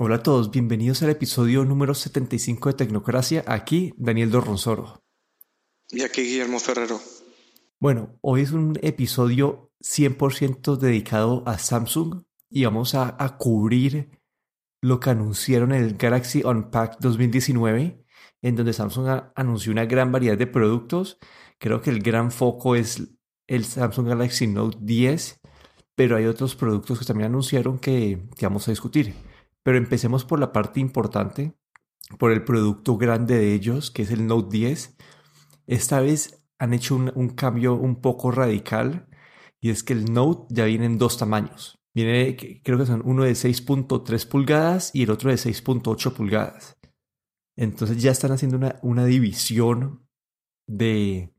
Hola a todos, bienvenidos al episodio número 75 de Tecnocracia. Aquí Daniel Dorronsoro. Y aquí Guillermo Ferrero. Bueno, hoy es un episodio 100% dedicado a Samsung y vamos a, cubrir lo que anunciaron en el Galaxy Unpacked 2019, en donde Samsung anunció una gran variedad de productos. Creo que el gran foco es el Samsung Galaxy Note 10, pero hay otros productos que también anunciaron que, que vamos a discutir. Pero empecemos por la parte importante, por el producto grande de ellos, que es el Note 10. Esta vez han hecho un, cambio un poco radical y es que el Note ya viene en dos tamaños. Viene, creo que son uno de 6.3 pulgadas y el otro de 6.8 pulgadas. Entonces ya están haciendo una, división de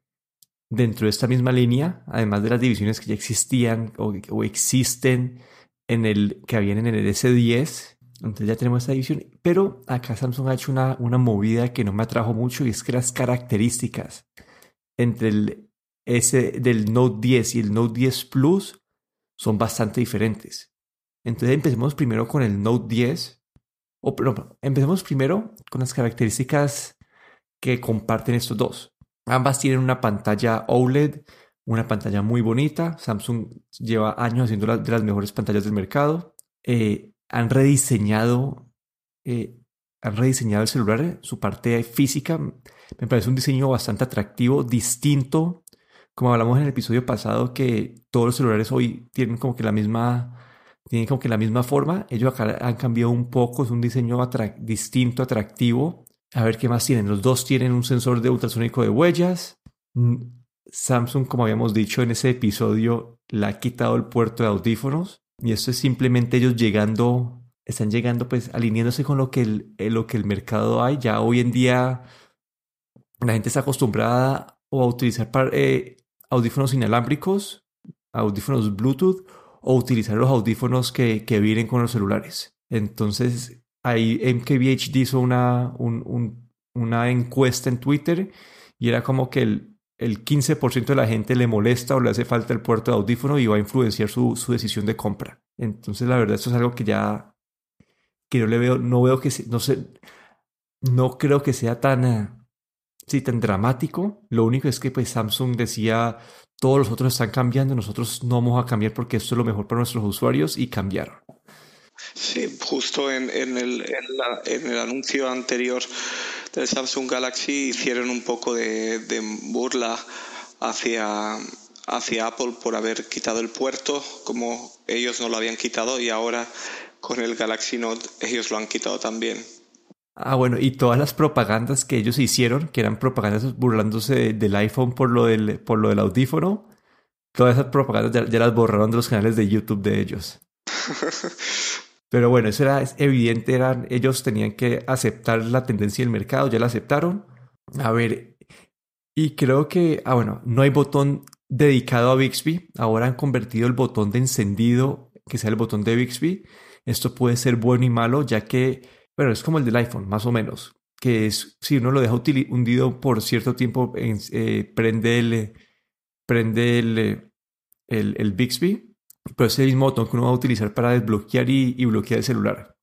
dentro de esta misma línea, además de las divisiones que ya existían o, existen en el que habían en el S10 entonces ya tenemos esta división. Pero acá Samsung ha hecho una, una movida que no me atrajo mucho y es que las características entre el S del Note 10 y el Note 10 Plus son bastante diferentes. Entonces empecemos primero con el Note 10. O no, empecemos primero con las características que comparten estos dos. Ambas tienen una pantalla OLED, una pantalla muy bonita. Samsung lleva años haciendo las, de las mejores pantallas del mercado. Eh, han rediseñado, eh, han rediseñado el celular, su parte física. Me parece un diseño bastante atractivo, distinto. Como hablamos en el episodio pasado, que todos los celulares hoy tienen como que la misma, tienen como que la misma forma. Ellos acá han cambiado un poco, es un diseño distinto, atractivo. A ver qué más tienen. Los dos tienen un sensor de ultrasónico de huellas. Mm, Samsung, como habíamos dicho en ese episodio, le ha quitado el puerto de audífonos. Y esto es simplemente ellos llegando, están llegando pues alineándose con lo que el, eh, lo que el mercado hay. Ya hoy en día la gente está acostumbrada o a utilizar eh, audífonos inalámbricos, audífonos Bluetooth o utilizar los audífonos que, que vienen con los celulares. Entonces ahí MKBHD hizo una, una encuesta en Twitter y era como que el, el 15% de la gente le molesta o le hace falta el puerto de audífono y va a influenciar su, decisión de compra. Entonces, la verdad, esto es algo que ya que no le veo, no veo que no sé, no creo que sea tan, eh, sí, tan dramático. Lo único es que pues Samsung decía todos los otros están cambiando, nosotros no vamos a cambiar porque esto es lo mejor para nuestros usuarios y cambiaron. Sí, justo en, en, el, en el anuncio anterior del Samsung Galaxy hicieron un poco de, burla hacia, hacia Apple por haber quitado el puerto, como ellos no lo habían quitado y ahora con el Galaxy Note ellos lo han quitado también. Ah, bueno, y todas las propagandas que ellos hicieron, que eran propagandas burlándose del iPhone por lo del, por lo del audífono, todas esas propagandas ya las borraron de los canales de YouTube de ellos. Pero bueno, eso era evidente, eran, ellos tenían que aceptar la tendencia del mercado, ya la aceptaron. A ver, y creo que, ah, bueno, no hay botón dedicado a Bixby. Ahora han convertido el botón de encendido, que sea el botón de Bixby. Esto puede ser bueno y malo, ya que, bueno, es como el del iPhone, más o menos. Que si uno lo deja hundido por cierto tiempo, eh, prende el, prende el, el, el Bixby pero es el mismo botón que uno va a utilizar para desbloquear y, bloquear el celular.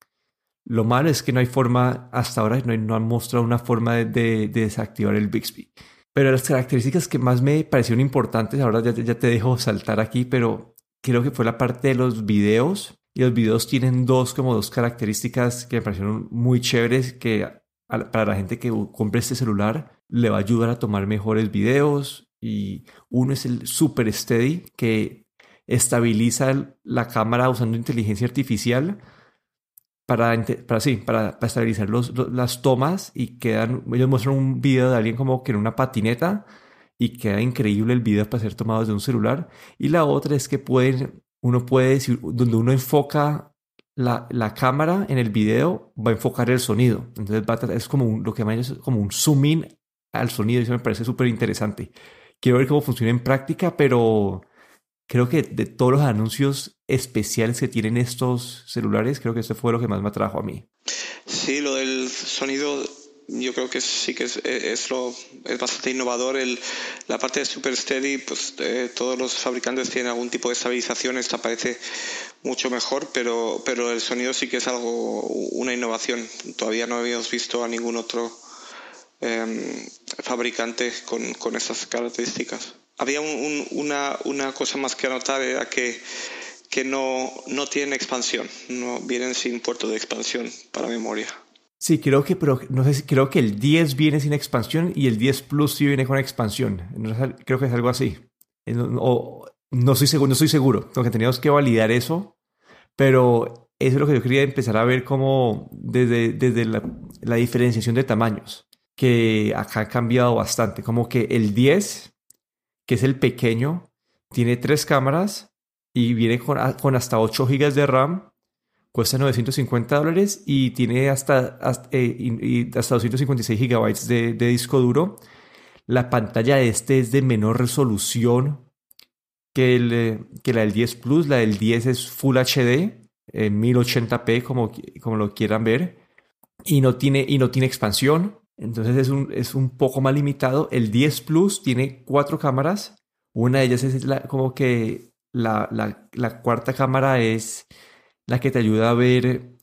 Lo malo es que no hay forma, hasta ahora no, han mostrado una forma de, desactivar el Bixby. Pero las características que más me parecieron importantes, ahora ya, ya te dejo saltar aquí, pero creo que fue la parte de los videos. Y los videos tienen dos, como dos características que me parecieron muy chéveres que para la gente que compre este celular le va a ayudar a tomar mejores videos. Y uno es el Super Steady, que estabiliza la cámara usando inteligencia artificial para, para, sí, para, estabilizar los, las tomas y quedan, ellos muestran un video de alguien como que en una patineta y queda increíble el video para ser tomado desde un celular. Y la otra es que pueden, uno puede decir, donde uno enfoca la, la, cámara en el video, va a enfocar el sonido. Entonces es como lo que llaman es como un zoom in al sonido y eso me parece súper interesante. Quiero ver cómo funciona en práctica, pero creo que de todos los anuncios especiales que tienen estos celulares, creo que eso fue lo que más me atrajo a mí. Sí, lo del sonido yo creo que sí que es, es, lo, es bastante innovador. La parte de Super Steady, pues eh, todos los fabricantes tienen algún tipo de estabilización, esta parece mucho mejor, pero, pero el sonido sí que es algo, una innovación. Todavía no habíamos visto a ningún otro em, fabricante con, con estas características. Había una, una cosa más que anotar, era que que no, no tienen expansión, no vienen sin puerto de expansión para memoria. Sí, creo que, pero no sé creo que el 10 viene sin expansión y el 10 Plus sí viene con expansión. creo que es algo así. Eh, o, no estoy seguro, no estoy seguro. que teníamos que validar eso, pero eso es lo que yo quería empezar a ver como desde, desde la, la diferenciación de tamaños, que acá ha cambiado bastante. Como que el 10, que es el pequeño, tiene tres cámaras y viene con, con hasta 8 GB de RAM cuesta 950 dólares y tiene hasta, hasta, eh, hasta 256 gigabytes de, disco duro. La pantalla de este es de menor resolución que, el, eh, que la del 10 Plus. La del 10 es Full HD, en 1080p, como, como lo quieran ver. Y no tiene, y no tiene expansión. Entonces es un, es un poco más limitado. El 10 Plus tiene cuatro cámaras. Una de ellas es como que la, la, cuarta cámara es la que te ayuda a ver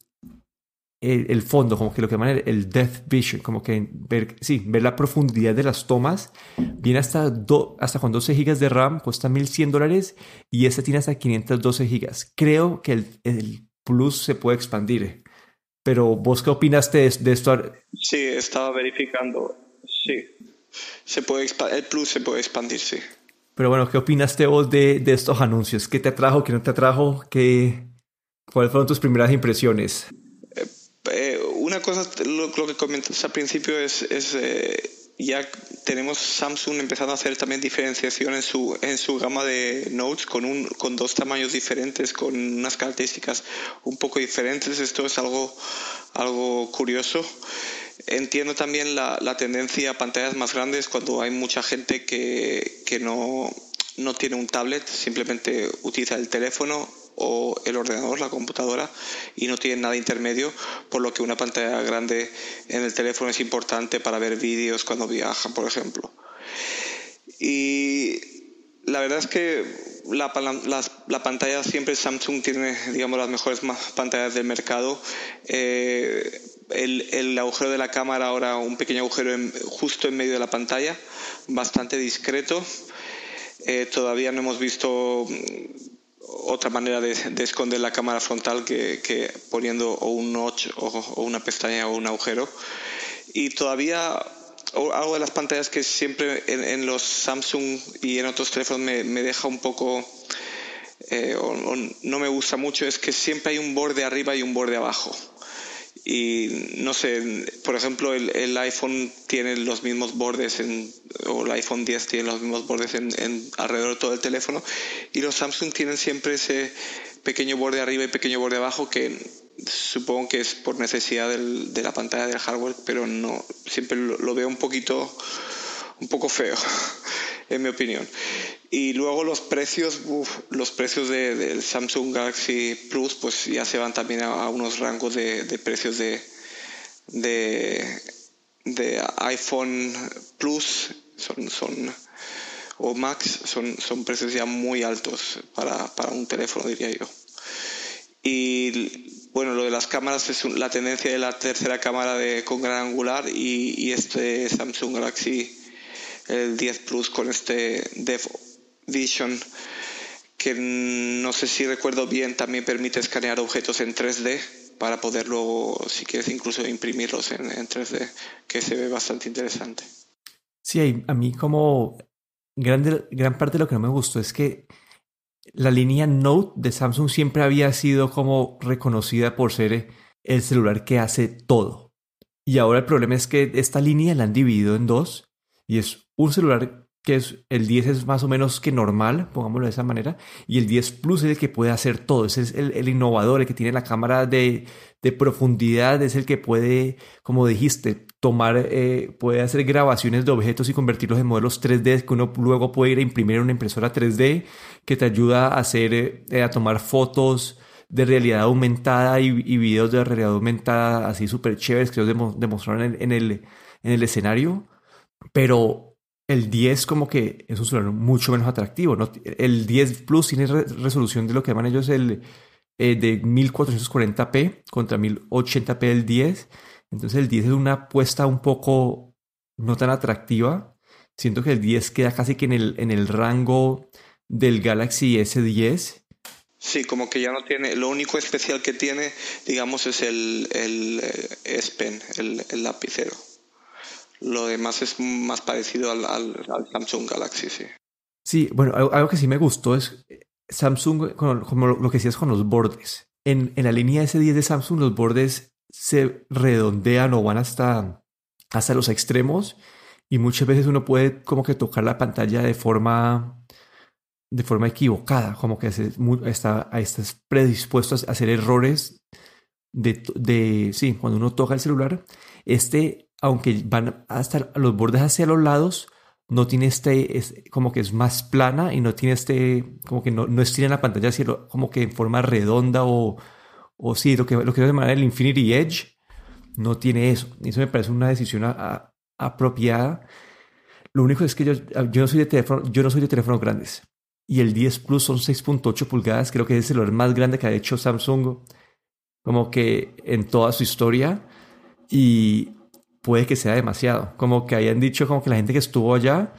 el, fondo, como que lo que llaman el, depth vision, como que ver, sí, ver la profundidad de las tomas. Viene hasta, hasta con 12 GB de RAM, cuesta 1100 dólares y este tiene hasta 512 GB. Creo que el, el, Plus se puede expandir. Pero vos qué opinaste de, de esto? Sí, estaba verificando. Sí. Se puede el Plus se puede expandir, sí. Pero bueno, ¿qué opinaste vos de, de estos anuncios? ¿Qué te atrajo? ¿Qué no te atrajo? ¿Qué, ¿Cuáles fueron tus primeras impresiones? Eh, eh, una cosa, lo, que comentaste al principio es, eh, ya tenemos Samsung empezando a hacer también diferenciación en su, en su gama de notes con, un, con dos tamaños diferentes, con unas características un poco diferentes. Esto es algo, algo curioso. Entiendo también la, la tendencia a pantallas más grandes cuando hay mucha gente que, que no, no tiene un tablet, simplemente utiliza el teléfono o el ordenador, la computadora, y no tienen nada intermedio, por lo que una pantalla grande en el teléfono es importante para ver vídeos cuando viajan, por ejemplo. Y la verdad es que la, la, pantalla siempre Samsung tiene, digamos, las mejores pantallas del mercado. Eh, el, el, agujero de la cámara ahora un pequeño agujero justo en medio de la pantalla, bastante discreto. Eh, todavía no hemos visto otra manera de, esconder la cámara frontal que, poniendo un notch o, una pestaña o un agujero. Y todavía algo de las pantallas que siempre en, los Samsung y en otros teléfonos me, deja un poco eh, o, no me gusta mucho es que siempre hay un borde arriba y un borde abajo y no sé, por ejemplo, el, iPhone tiene los mismos bordes en, o el iPhone 10 tiene los mismos bordes en, alrededor de todo el teléfono y los Samsung tienen siempre ese pequeño borde arriba y pequeño borde abajo que supongo que es por necesidad del, de la pantalla del hardware, pero no siempre lo, veo un poquito un poco feo en mi opinión. Y luego los precios, los precios del Samsung Galaxy Plus, pues ya se van también a, unos rangos de, precios de, de, iPhone Plus, son, son o Max, son, son precios ya muy altos para, para un teléfono, diría yo. Y bueno, lo de las cámaras es la tendencia de la tercera cámara de, con gran angular y, y este Samsung Galaxy el 10 Plus con este Dev Vision que no sé si recuerdo bien también permite escanear objetos en 3D para poder luego, si quieres, incluso imprimirlos en, 3D, que se ve bastante interesante. Sí, a mí como grande, gran parte de lo que no me gustó es que la línea Note de Samsung siempre había sido como reconocida por ser el celular que hace todo. Y ahora el problema es que esta línea la han dividido en dos y es un celular que es el 10 es más o menos que normal, pongámoslo de esa manera, y el 10 Plus es el que puede hacer todo, ese es el, innovador, el que tiene la cámara de, profundidad, es el que puede, como dijiste, tomar, eh, puede hacer grabaciones de objetos y convertirlos en modelos 3D que uno luego puede ir a imprimir en una impresora 3D que te ayuda a hacer, eh, a tomar fotos de realidad aumentada y, videos de realidad aumentada así súper chéveres que ellos demostraron en, el, en el escenario, pero el 10 como que es un celular mucho menos atractivo. El 10 Plus tiene resolución de lo que llaman ellos el eh, de 1440p contra 1080p el 10. Entonces el 10 es una apuesta un poco no tan atractiva. Siento que el 10 queda casi que en el, en el rango del Galaxy S10 Sí, como que ya no tiene, lo único especial que tiene, digamos, es el, el eh, S Pen, el, lapicero. Lo demás es más parecido al, Samsung Galaxy, sí. Sí, bueno, algo, que sí me gustó es eh, Samsung, como lo que decías con los bordes. En, en la línea S10 de Samsung, los bordes se redondean o van hasta, hasta los extremos y muchas veces uno puede como que tocar la pantalla de forma de forma equivocada, como que está, estás predispuesto a hacer errores de, de, sí, cuando uno toca el celular, este, aunque van hasta los bordes hacia los lados, no tiene este, es, como que es más plana y no tiene este, como que no, no estira en la pantalla como que en forma redonda o, o sí, lo que, lo que se llama el Infinity Edge, no tiene eso. Y eso me parece una decisión apropiada. Lo único es que yo, yo no soy de teléfono, yo no soy de teléfonos grandes y el 10 Plus son 6.8 pulgadas. Creo que es el celular más grande que ha hecho Samsung como que en toda su historia y puede que sea demasiado. Como que hayan dicho como que la gente que estuvo allá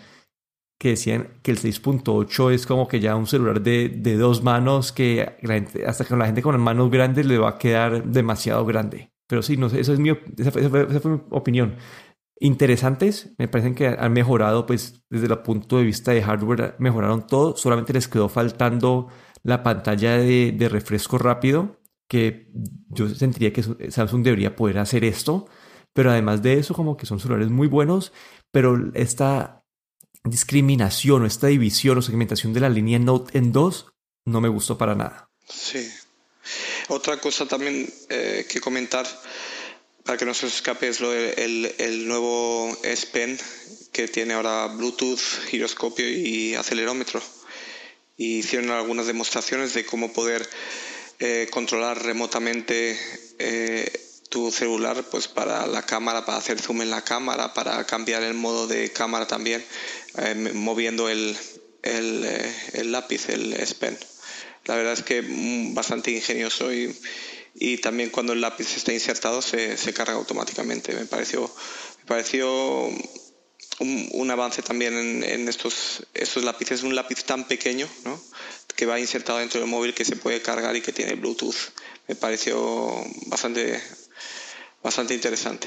que decían que el 6.8 es como que ya un celular de, de dos manos que hasta que la gente con las manos grandes le va a quedar demasiado grande. Pero sí, no eso es mi, esa fue mi opinión interesantes. Me parecen que han mejorado, pues desde el punto de vista de hardware, mejoraron todo. Solamente les quedó faltando la pantalla de, refresco rápido, que yo sentiría que Samsung debería poder hacer esto. Pero además de eso, como que son celulares muy buenos, pero esta discriminación o esta división o segmentación de la línea Note en dos no me gustó para nada. Sí. Otra cosa también eh, que comentar para que no se escape es lo el, el, nuevo S Pen que tiene ahora Bluetooth, giroscopio y acelerómetro. Y hicieron algunas demostraciones de cómo poder eh, controlar remotamente eh, tu celular pues para la cámara, para hacer zoom en la cámara, para cambiar el modo de cámara también, eh, moviendo el, el, el, lápiz, el S Pen. La verdad es que mm, bastante ingenioso y y también cuando el lápiz está insertado se, se carga automáticamente. Me pareció, me pareció un, un avance también en, en, estos, estos lápices, un lápiz tan pequeño ¿no? que va insertado dentro del móvil que se puede cargar y que tiene Bluetooth. Me pareció bastante, bastante interesante.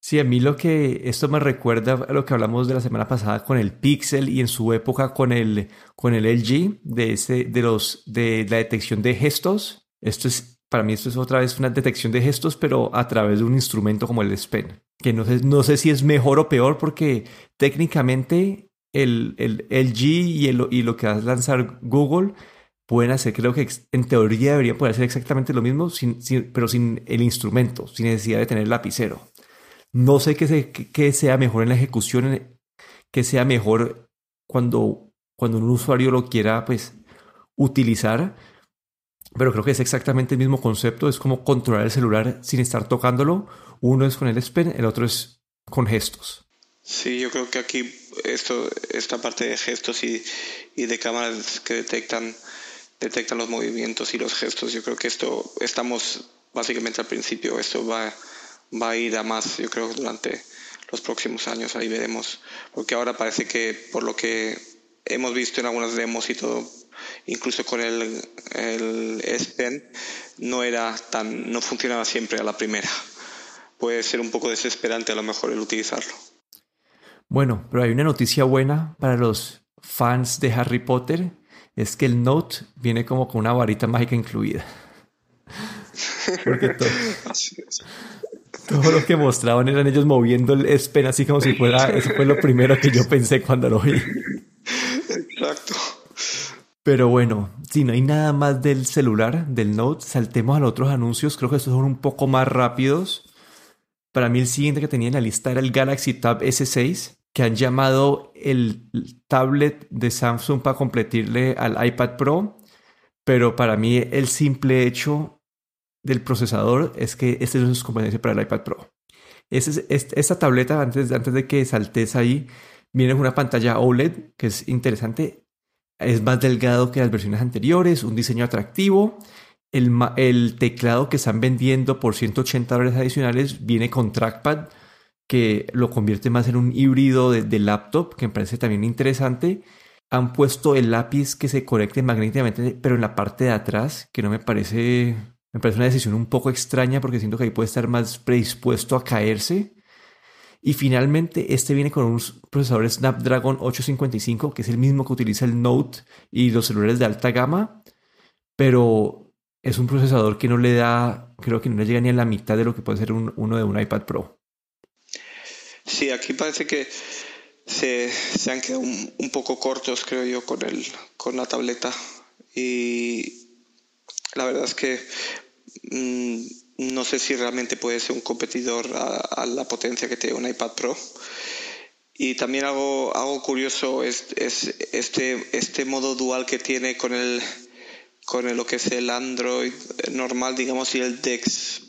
Sí, a mí lo que esto me recuerda a lo que hablamos de la semana pasada con el Pixel y en su época con el, con el LG de, ese, de, los, de la detección de gestos esto es, para mí esto es otra vez una detección de gestos, pero a través de un instrumento como el S Pen. Que no sé, no sé si es mejor o peor porque técnicamente el, el LG y, el, y lo que va a lanzar Google pueden hacer, creo que en teoría deberían poder hacer exactamente lo mismo, sin, pero sin el instrumento, sin necesidad de tener el lapicero. No sé qué, sea mejor en la ejecución, qué sea mejor cuando, cuando un usuario lo quiera pues utilizar, pero creo que es exactamente el mismo concepto, es como controlar el celular sin estar tocándolo. Uno es con el Pen, el otro es con gestos. Sí, yo creo que aquí esto, esta parte de gestos y, y de cámaras que detectan, detectan los movimientos y los gestos, yo creo que esto estamos básicamente al principio, esto va, va a ir a más, yo creo, durante los próximos años, ahí veremos, porque ahora parece que por lo que hemos visto en algunas demos y todo, incluso con el, el S Pen, no era tan, no funcionaba siempre a la primera. Puede ser un poco desesperante a lo mejor el utilizarlo. Bueno, pero hay una noticia buena para los fans de Harry Potter, es que el Note viene como con una varita mágica incluida. Porque todo, todo lo que mostraban eran ellos moviendo el S Pen así como si fuera, eso fue lo primero que yo pensé cuando lo vi. Exacto. Pero bueno, si no hay nada más del celular, del Note, saltemos a los otros anuncios. Creo que estos son un poco más rápidos. Para mí el siguiente que tenía en la lista era el Galaxy Tab S6, que han llamado el tablet de Samsung para competirle al iPad Pro. Pero para mí el simple hecho del procesador es que este es sus competencias para el iPad Pro. esta tableta, antes, antes de que saltes ahí, viene una pantalla OLED que es interesante. Es más delgado que las versiones anteriores, un diseño atractivo. El, el teclado que están vendiendo por 180 dólares adicionales viene con trackpad que lo convierte más en un híbrido de, laptop, que me parece también interesante. Han puesto el lápiz que se conecte magnéticamente, pero en la parte de atrás, que no me parece, me parece una decisión un poco extraña porque siento que ahí puede estar más predispuesto a caerse. Y finalmente, este viene con un procesador Snapdragon 855, que es el mismo que utiliza el Note y los celulares de alta gama, pero es un procesador que no le da, creo que no le llega ni a la mitad de lo que puede ser uno de un iPad Pro. Sí, aquí parece que se, han quedado un, poco cortos, creo yo, con, el, con la tableta. Y la verdad es que mm, no sé si realmente puede ser un competidor a, la potencia que tiene un iPad Pro. Y también algo, algo curioso es, este, este modo dual que tiene con el con lo que es el Android normal, digamos, y el Dex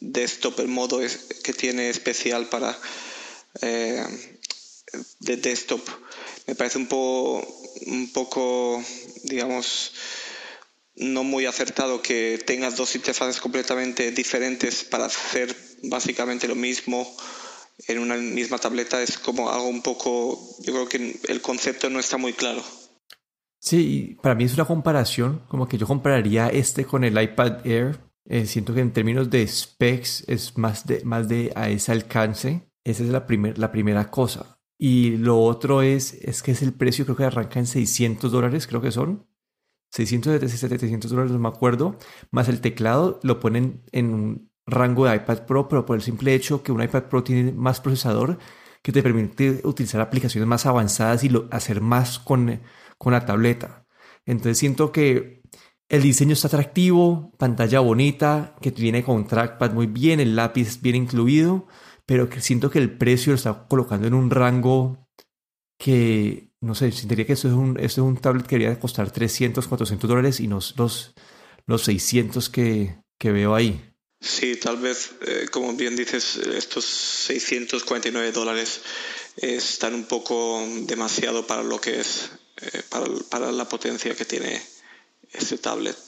desktop, el modo que tiene especial para eh, de desktop. Me parece un, poco un poco, digamos, no muy acertado que tengas dos interfaces completamente diferentes para hacer básicamente lo mismo en una misma tableta. Es como algo un poco, yo creo que el concepto no está muy claro. Sí, para mí es una comparación, como que yo compararía este con el iPad Air. Eh, siento que en términos de specs es más de, más de a ese alcance. Esa es la, la primera cosa. Y lo otro es, es que es el precio, creo que arranca en 600 dólares, creo que son. 600, 700 dólares, no me acuerdo. Más el teclado lo ponen en un rango de iPad Pro, pero por el simple hecho que un iPad Pro tiene más procesador que te permite utilizar aplicaciones más avanzadas y hacer más con, con la tableta. Entonces siento que el diseño está atractivo, pantalla bonita, que viene con trackpad muy bien, el lápiz bien incluido pero que siento que el precio lo está colocando en un rango que, no sé, sentiría que esto es un, esto es un tablet que debería costar 300, 400 dólares y no los, los 600 que, que veo ahí. Sí, tal vez, eh, como bien dices, estos 649 dólares están un poco demasiado para lo que es, eh, para, para, la potencia que tiene este tablet.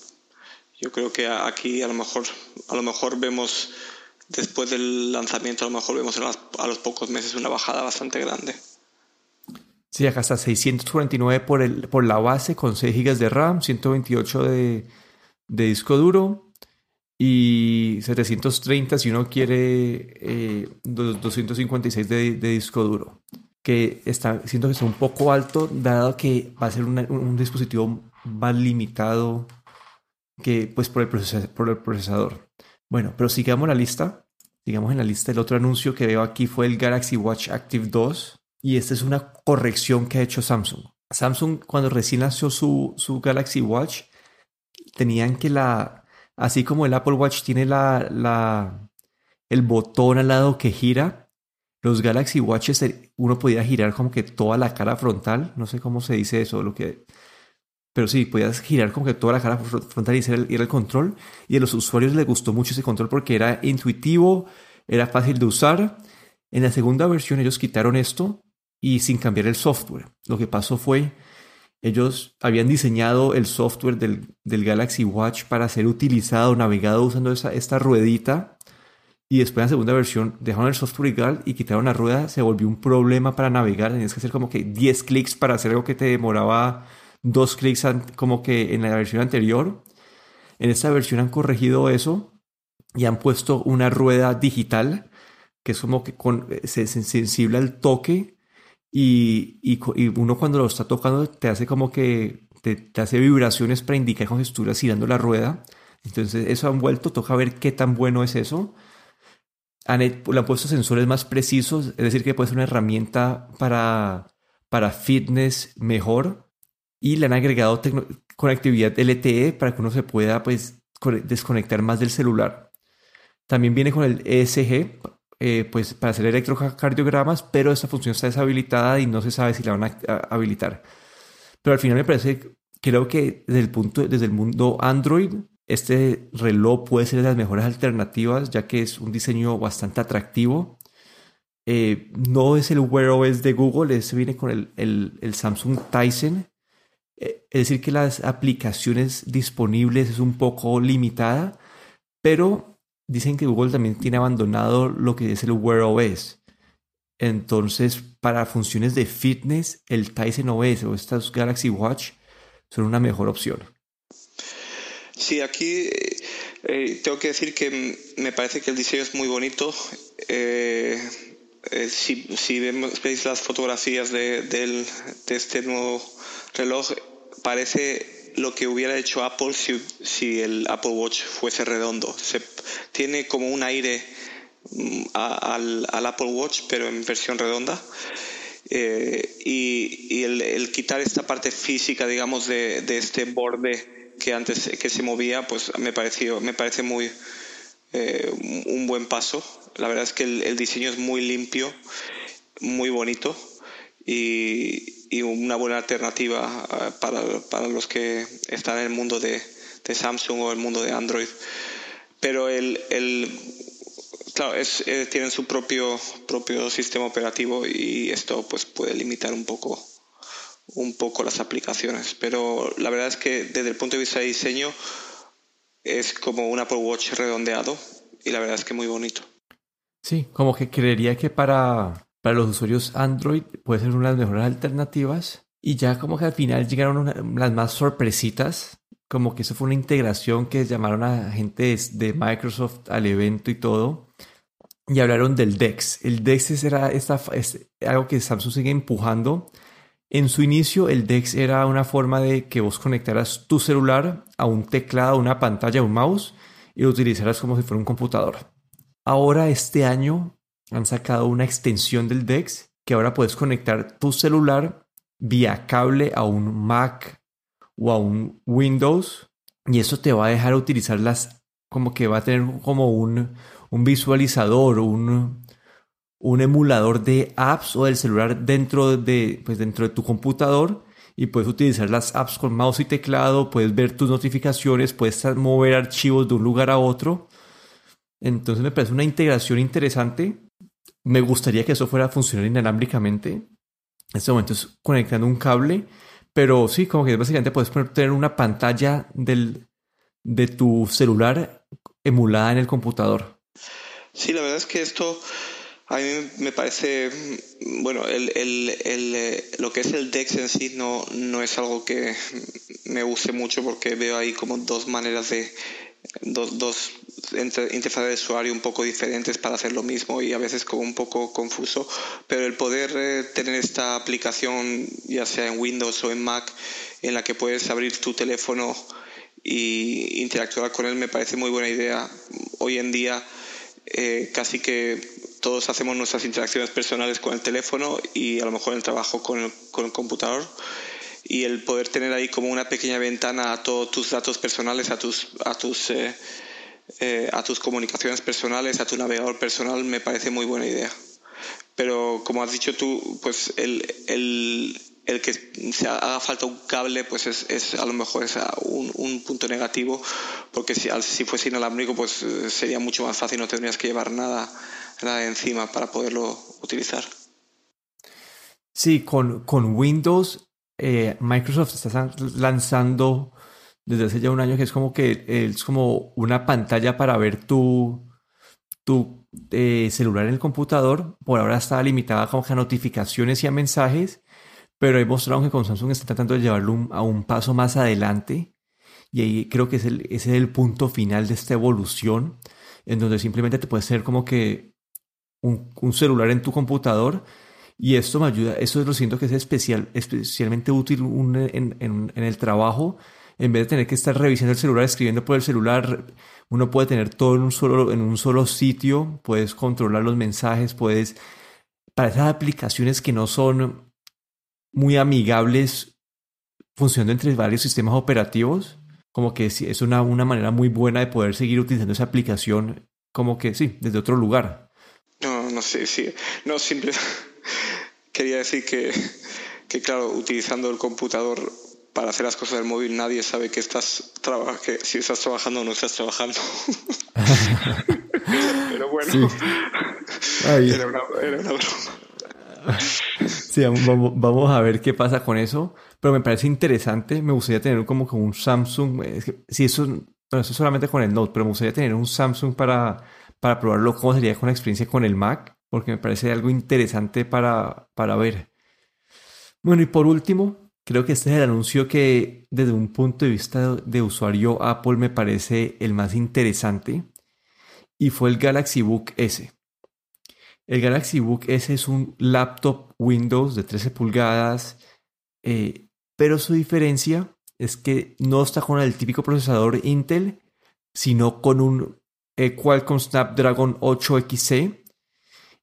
Yo creo que aquí a lo mejor, a lo mejor vemos después del lanzamiento a lo mejor vemos a los pocos meses una bajada bastante grande. Sí, acá está 649 por, el, por la base con 6 GB de RAM, 128 de, de disco duro y 730 si uno quiere eh, 256 de, de, disco duro. Que está, siento que está un poco alto, dado que va a ser un dispositivo más limitado que pues por el, por el procesador. Bueno, pero sigamos la lista. Sigamos en la lista. El otro anuncio que veo aquí fue el Galaxy Watch Active 2. Y esta es una corrección que ha hecho Samsung. Samsung, cuando recién lanzó su, su Galaxy Watch, tenían que la. Así como el Apple Watch tiene la, la, el botón al lado que gira, los Galaxy Watches uno podía girar como que toda la cara frontal. No sé cómo se dice eso, lo que pero sí, podías girar como que toda la cara frontal y era el, control. Y a los usuarios les gustó mucho ese control porque era intuitivo, era fácil de usar. En la segunda versión ellos quitaron esto y sin cambiar el software. Lo que pasó fue, ellos habían diseñado el software del, Galaxy Watch para ser utilizado, navegado usando esa, esta ruedita. Y después en la segunda versión dejaron el software igual y quitaron la rueda. Se volvió un problema para navegar. Tenías que hacer como que 10 clics para hacer algo que te demoraba dos clics como que en la versión anterior. En esta versión han corregido eso y han puesto una rueda digital que es como que con, es sensible al toque y, y, uno cuando lo está tocando te hace como que te, hace vibraciones para indicar cuando estuvieras girando la rueda. Entonces eso han vuelto, toca ver qué tan bueno es eso. Han, le han puesto sensores más precisos, es decir, que puede ser una herramienta para, para fitness mejor y le han agregado conectividad LTE para que uno se pueda pues, desconectar más del celular. También viene con el ESG, eh, pues para hacer electrocardiogramas, pero esta función está deshabilitada y no se sabe si la van a, habilitar. Pero al final me parece creo que desde el punto, desde el mundo Android, este reloj puede ser de las mejores alternativas, ya que es un diseño bastante atractivo. Eh, no es el Wear OS de Google, este viene con el, Samsung Tyson. Es decir, que las aplicaciones disponibles es un poco limitada, pero dicen que Google también tiene abandonado lo que es el Wear OS. Entonces, para funciones de fitness, el Tyson OS o estas Galaxy Watch son una mejor opción. Sí, aquí eh, tengo que decir que me parece que el diseño es muy bonito. Eh, eh, si, veis las fotografías de, este nuevo reloj, parece lo que hubiera hecho Apple si, el Apple Watch fuese redondo. Se, tiene como un aire mm, al, Apple Watch, pero en versión redonda. y, el, quitar esta parte física, digamos, de, de este borde que antes que se movía, pues me pareció, me parece muy eh, un buen paso. La verdad es que el, diseño es muy limpio, muy bonito y, y una buena alternativa eh, para, para, los que están en el mundo de, Samsung o el mundo de Android. Pero el, el claro, es, eh, tienen su propio, propio sistema operativo y esto pues puede limitar un poco un poco las aplicaciones. Pero la verdad es que desde el punto de vista de diseño es como un Apple Watch redondeado y la verdad es que muy bonito. Sí, como que creería que para, para los usuarios Android puede ser una de las mejores alternativas. Y ya como que al final llegaron las más sorpresitas, como que eso fue una integración que llamaron a gente de Microsoft al evento y todo. Y hablaron del DeX. El DeX era esta, es algo que Samsung sigue empujando en su inicio, el DeX era una forma de que vos conectaras tu celular a un teclado, una pantalla, un mouse y lo utilizaras como si fuera un computador. Ahora, este año, han sacado una extensión del DeX que ahora puedes conectar tu celular vía cable a un Mac o a un Windows y eso te va a dejar utilizar las como que va a tener como un, un visualizador, un, un emulador de apps o del celular dentro de, pues dentro de tu computador y puedes utilizar las apps con mouse y teclado, puedes ver tus notificaciones, puedes mover archivos de un lugar a otro. Entonces me parece una integración interesante. Me gustaría que eso fuera a funcionar inalámbricamente. En este momento es conectando un cable, pero sí, como que básicamente puedes tener una pantalla del, de tu celular emulada en el computador. Sí, la verdad es que esto a mí me parece, bueno, el, el, el, eh, lo que es el DEX en sí no, no es algo que me guste mucho porque veo ahí como dos maneras de, dos, dos interfaces de usuario un poco diferentes para hacer lo mismo y a veces como un poco confuso, pero el poder eh, tener esta aplicación ya sea en Windows o en Mac en la que puedes abrir tu teléfono y interactuar con él me parece muy buena idea. Hoy en día eh, casi que todos hacemos nuestras interacciones personales con el teléfono y a lo mejor el trabajo con el, con el computador y el poder tener ahí como una pequeña ventana a todos tus datos personales, a tus, a tus, eh, eh, a tus comunicaciones personales, a tu navegador personal, me parece muy buena idea. Pero como has dicho tú, pues el, el, el que se haga falta un cable, pues es, es a lo mejor es un, un, punto negativo, porque si, si fuese inalámbrico, pues sería mucho más fácil, no tendrías que llevar nada encima para poderlo utilizar. Sí, con, con Windows, eh, Microsoft está lanzando desde hace ya un año que es como que es como una pantalla para ver tu, tu eh, celular en el computador. Por ahora está limitada como a notificaciones y a mensajes, pero he mostrado que con Samsung está tratando de llevarlo a un paso más adelante. Y ahí creo que es el, es el punto final de esta evolución, en donde simplemente te puede ser como que un, celular en tu computador. Y esto me ayuda, eso lo siento que es especial, especialmente útil en, en, el trabajo. En vez de tener que estar revisando el celular, escribiendo por el celular, uno puede tener todo en un solo, en un solo sitio, puedes controlar los mensajes, puedes... Para esas aplicaciones que no son muy amigables funcionando entre varios sistemas operativos, como que es una, una manera muy buena de poder seguir utilizando esa aplicación, como que sí, desde otro lugar. No, no sé, sí. No, simple. Quería decir que, que, claro, utilizando el computador para hacer las cosas del móvil nadie sabe que estás que si estás trabajando o no estás trabajando. Pero bueno, era, una, broma. Sí, vamos, a ver qué pasa con eso. Pero me parece interesante. Me gustaría tener como, como un Samsung. si eso, bueno, eso solamente con el Note, pero me gustaría tener un Samsung para, para probarlo. ¿Cómo sería con la experiencia con el Mac? Porque me parece algo interesante para, para ver. Bueno, y por último, Creo que este es el anuncio que desde un punto de vista de usuario Apple me parece el más interesante y fue el Galaxy Book S. El Galaxy Book S es un laptop Windows de 13 pulgadas, eh, pero su diferencia es que no está con el típico procesador Intel, sino con un eh, Qualcomm Snapdragon 8XC.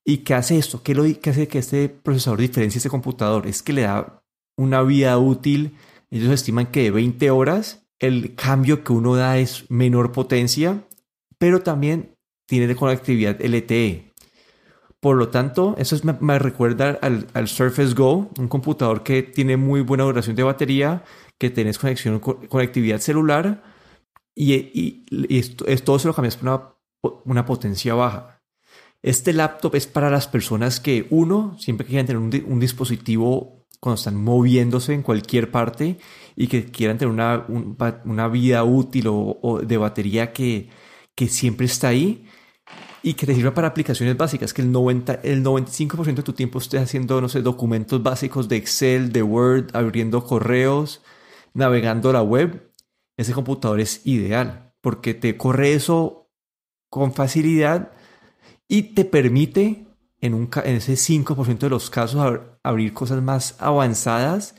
¿Y qué hace esto? ¿Qué, lo, ¿Qué hace que este procesador diferencie este computador? Es que le da una vida útil, ellos estiman que de 20 horas, el cambio que uno da es menor potencia, pero también tiene conectividad LTE. Por lo tanto, eso me, recuerda al, Surface Go, un computador que tiene muy buena duración de batería, que tenés conectividad celular y, esto, todo se lo cambias por una, potencia baja. Este laptop es para las personas que, uno, siempre quieren tener un, un dispositivo cuando están moviéndose en cualquier parte y que quieran tener una, una vida útil o, de batería que, que, siempre está ahí y que te sirva para aplicaciones básicas, que el, 90, el 95% de tu tiempo estés haciendo, no sé, documentos básicos de Excel, de Word, abriendo correos, navegando la web. Ese computador es ideal porque te corre eso con facilidad y te permite en, un, en ese 5% de los casos abrir cosas más avanzadas.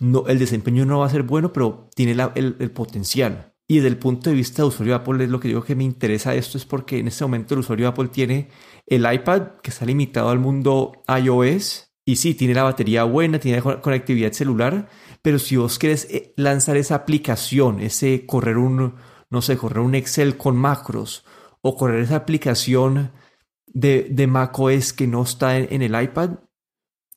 No, el desempeño no va a ser bueno, pero tiene el, potencial. Y desde el punto de vista de usuario de Apple, es lo que digo que me interesa esto, es porque en este momento el usuario de Apple tiene el iPad que está limitado al mundo iOS. Y sí, tiene la batería buena, tiene conectividad celular, pero si vos querés eh, lanzar esa aplicación, ese correr un, no sé, correr un Excel con macros o correr esa aplicación de, de macOS que no está en, el iPad,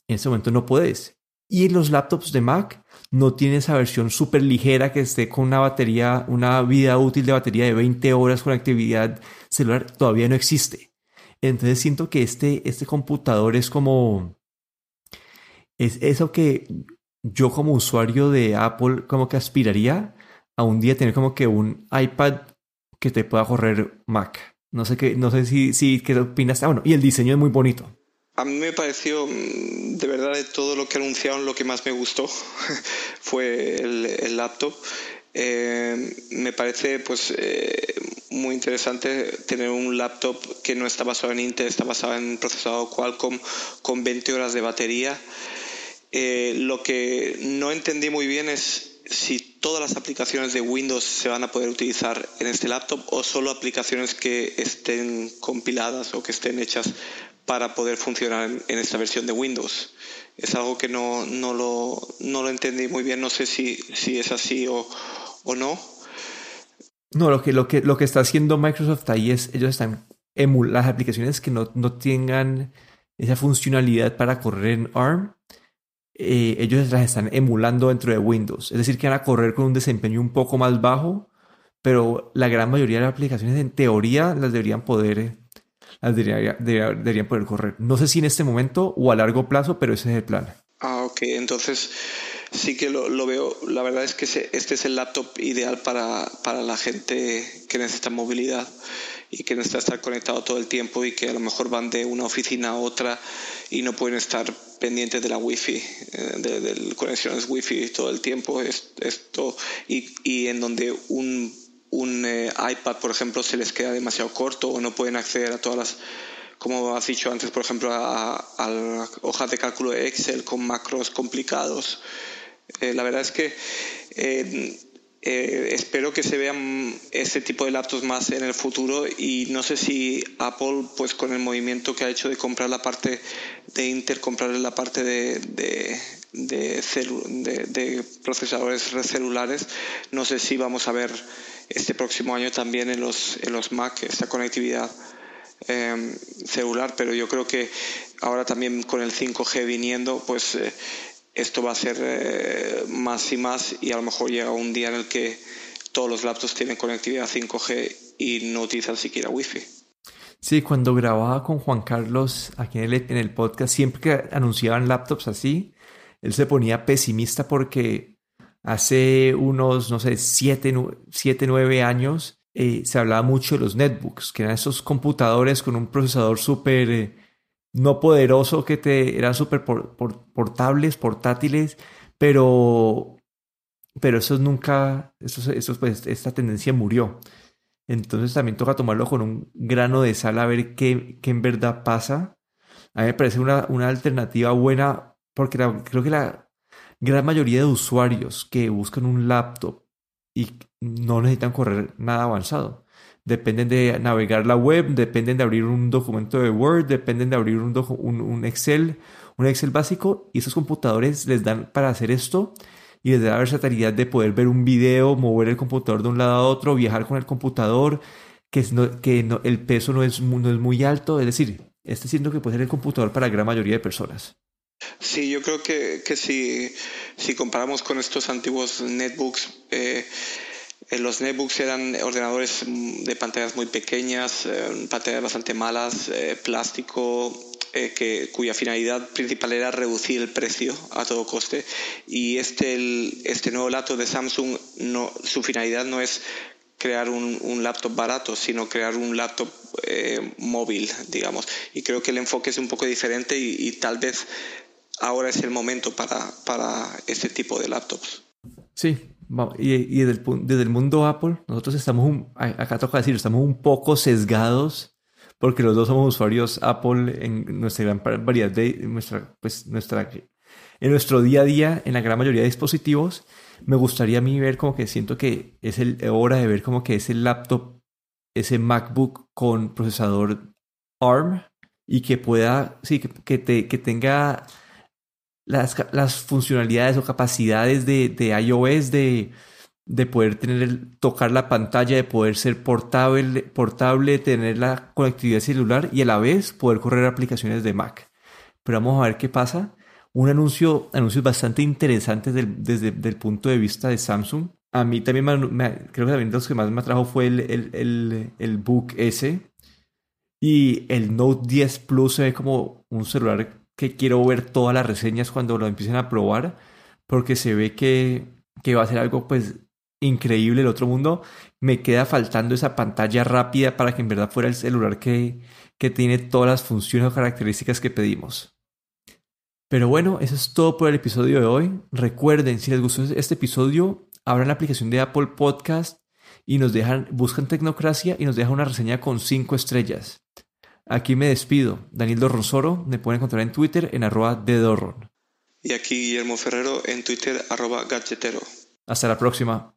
en ese momento no puedes. Y los laptops de Mac no tiene esa versión súper ligera que esté con una batería, una vida útil de batería de 20 horas con actividad celular, todavía no existe. Entonces siento que este, este computador es como... Es eso que yo como usuario de Apple como que aspiraría a un día tener como que un iPad que te pueda correr Mac. No sé qué, no sé si, si qué opinas. Ah, bueno, y el diseño es muy bonito. A mí me pareció, mm, de verdad, de todo lo que anunciaron, lo que más me gustó fue el, laptop. Eh, me parece pues eh, muy interesante tener un laptop que no está basado en Intel, está basado en procesador Qualcomm con 20 horas de batería. Eh, lo que no entendí muy bien es si todas las aplicaciones de Windows se van a poder utilizar en este laptop o solo aplicaciones que estén compiladas o que estén hechas para poder funcionar en, esta versión de Windows. Es algo que no, no, lo, no lo entendí muy bien, no sé si, si es así o, o no. No, lo que, lo, que, lo que está haciendo Microsoft ahí es, ellos están emulando las aplicaciones que no, no tengan esa funcionalidad para correr en ARM eh, ellos las están emulando dentro de Windows. Es decir, que van a correr con un desempeño un poco más bajo, pero la gran mayoría de las aplicaciones en teoría las deberían poder, las deberían poder correr. No sé si en este momento o a largo plazo, pero ese es el plan. Ah, ok. Entonces sí que lo, lo veo. La verdad es que este es el laptop ideal para, para la gente que necesita movilidad y que necesita estar conectado todo el tiempo y que a lo mejor van de una oficina a otra y no pueden estar pendientes de la wifi, eh, de, de, conexiones wifi todo el tiempo, esto, y, y en donde un, un eh, iPad, por ejemplo, se les queda demasiado corto o no pueden acceder a todas las, como has dicho antes, por ejemplo, a, hojas de cálculo de Excel con macros complicados. Eh, la verdad es que eh, espero que se vean este tipo de laptops más en el futuro y no sé si Apple, pues con el movimiento que ha hecho de comprar la parte de Intel, comprar la parte de, de, de, procesadores celulares, no sé si vamos a ver este próximo año también en los, en los Mac esta conectividad em, celular, pero yo creo que ahora también con el 5G viniendo, pues... Eh, esto va a ser eh, más y más y a lo mejor llega un día en el que todos los laptops tienen conectividad 5G y no utilizan siquiera Wi-Fi. Sí, cuando grababa con Juan Carlos aquí en el, en el podcast, siempre que anunciaban laptops así, él se ponía pesimista porque hace unos, no sé, siete, siete nueve años eh, se hablaba mucho de los netbooks, que eran esos computadores con un procesador súper eh, no poderoso, que te eran súper portables, portátiles, pero, pero eso nunca, eso, eso, pues, esta tendencia murió. Entonces también toca tomarlo con un grano de sal a ver qué, qué en verdad pasa. A mí me parece una, una alternativa buena porque creo que la gran mayoría de usuarios que buscan un laptop y no necesitan correr nada avanzado. Dependen de navegar la web, dependen de abrir un documento de Word, dependen de abrir un, Excel, un Excel básico y esos computadores les dan para hacer esto y les da la versatilidad de poder ver un video, mover el computador de un lado a otro, viajar con el computador, que, que el peso no es, no es muy alto, es decir, este siento que puede ser el computador para la gran mayoría de personas. Sí, yo creo que, que si, si, comparamos con estos antiguos netbooks, eh, eh, los netbooks eran ordenadores de pantallas muy pequeñas, eh, pantallas bastante malas, plástico, que, cuya finalidad principal era reducir el precio a todo coste. Y este, este nuevo laptop de Samsung, no, su finalidad no es crear un laptop barato, sino crear un laptop móvil, digamos. Y creo que el enfoque es un poco diferente y tal vez ahora es el momento para, para este tipo de laptops. Sí, y, desde, el, mundo Apple, nosotros estamos, acá toca decir, estamos un poco sesgados porque los dos somos usuarios Apple en nuestra gran variedad de nuestra, pues, nuestra, en nuestro día a día, en la gran mayoría de dispositivos. Me gustaría a mí ver como que siento que es el, hora de ver como que ese laptop, ese MacBook con procesador ARM y que pueda, sí, que, que, te, que tenga las, funcionalidades o capacidades de, de iOS de, de poder tener tocar la pantalla, de poder ser portable, portable, tener la conectividad celular y a la vez poder correr aplicaciones de Mac. Pero vamos a ver qué pasa. Un anuncio, anuncios bastante interesantes desde el punto de vista de Samsung. A mí también me, creo que también los que más me atrajo fue el, el, el, el Book S. Y el Note 10 Plus se ve como un celular que quiero ver todas las reseñas cuando lo empiecen a probar, porque se ve que, que va a ser algo pues increíble el otro mundo. Me queda faltando esa pantalla rápida para que en verdad fuera el celular que, que tiene todas las funciones o características que pedimos. Pero bueno, eso es todo por el episodio de hoy. Recuerden, si les gustó este episodio, abran la aplicación de Apple Podcast y nos dejan, buscan Tecnocracia y nos dejan una reseña con 5 estrellas. Aquí me despido. Daniel Dorronsoro, me pueden encontrar en Twitter en arroba de Dorron. Y aquí Guillermo Ferrero en Twitter arroba gadgetero. Hasta la próxima.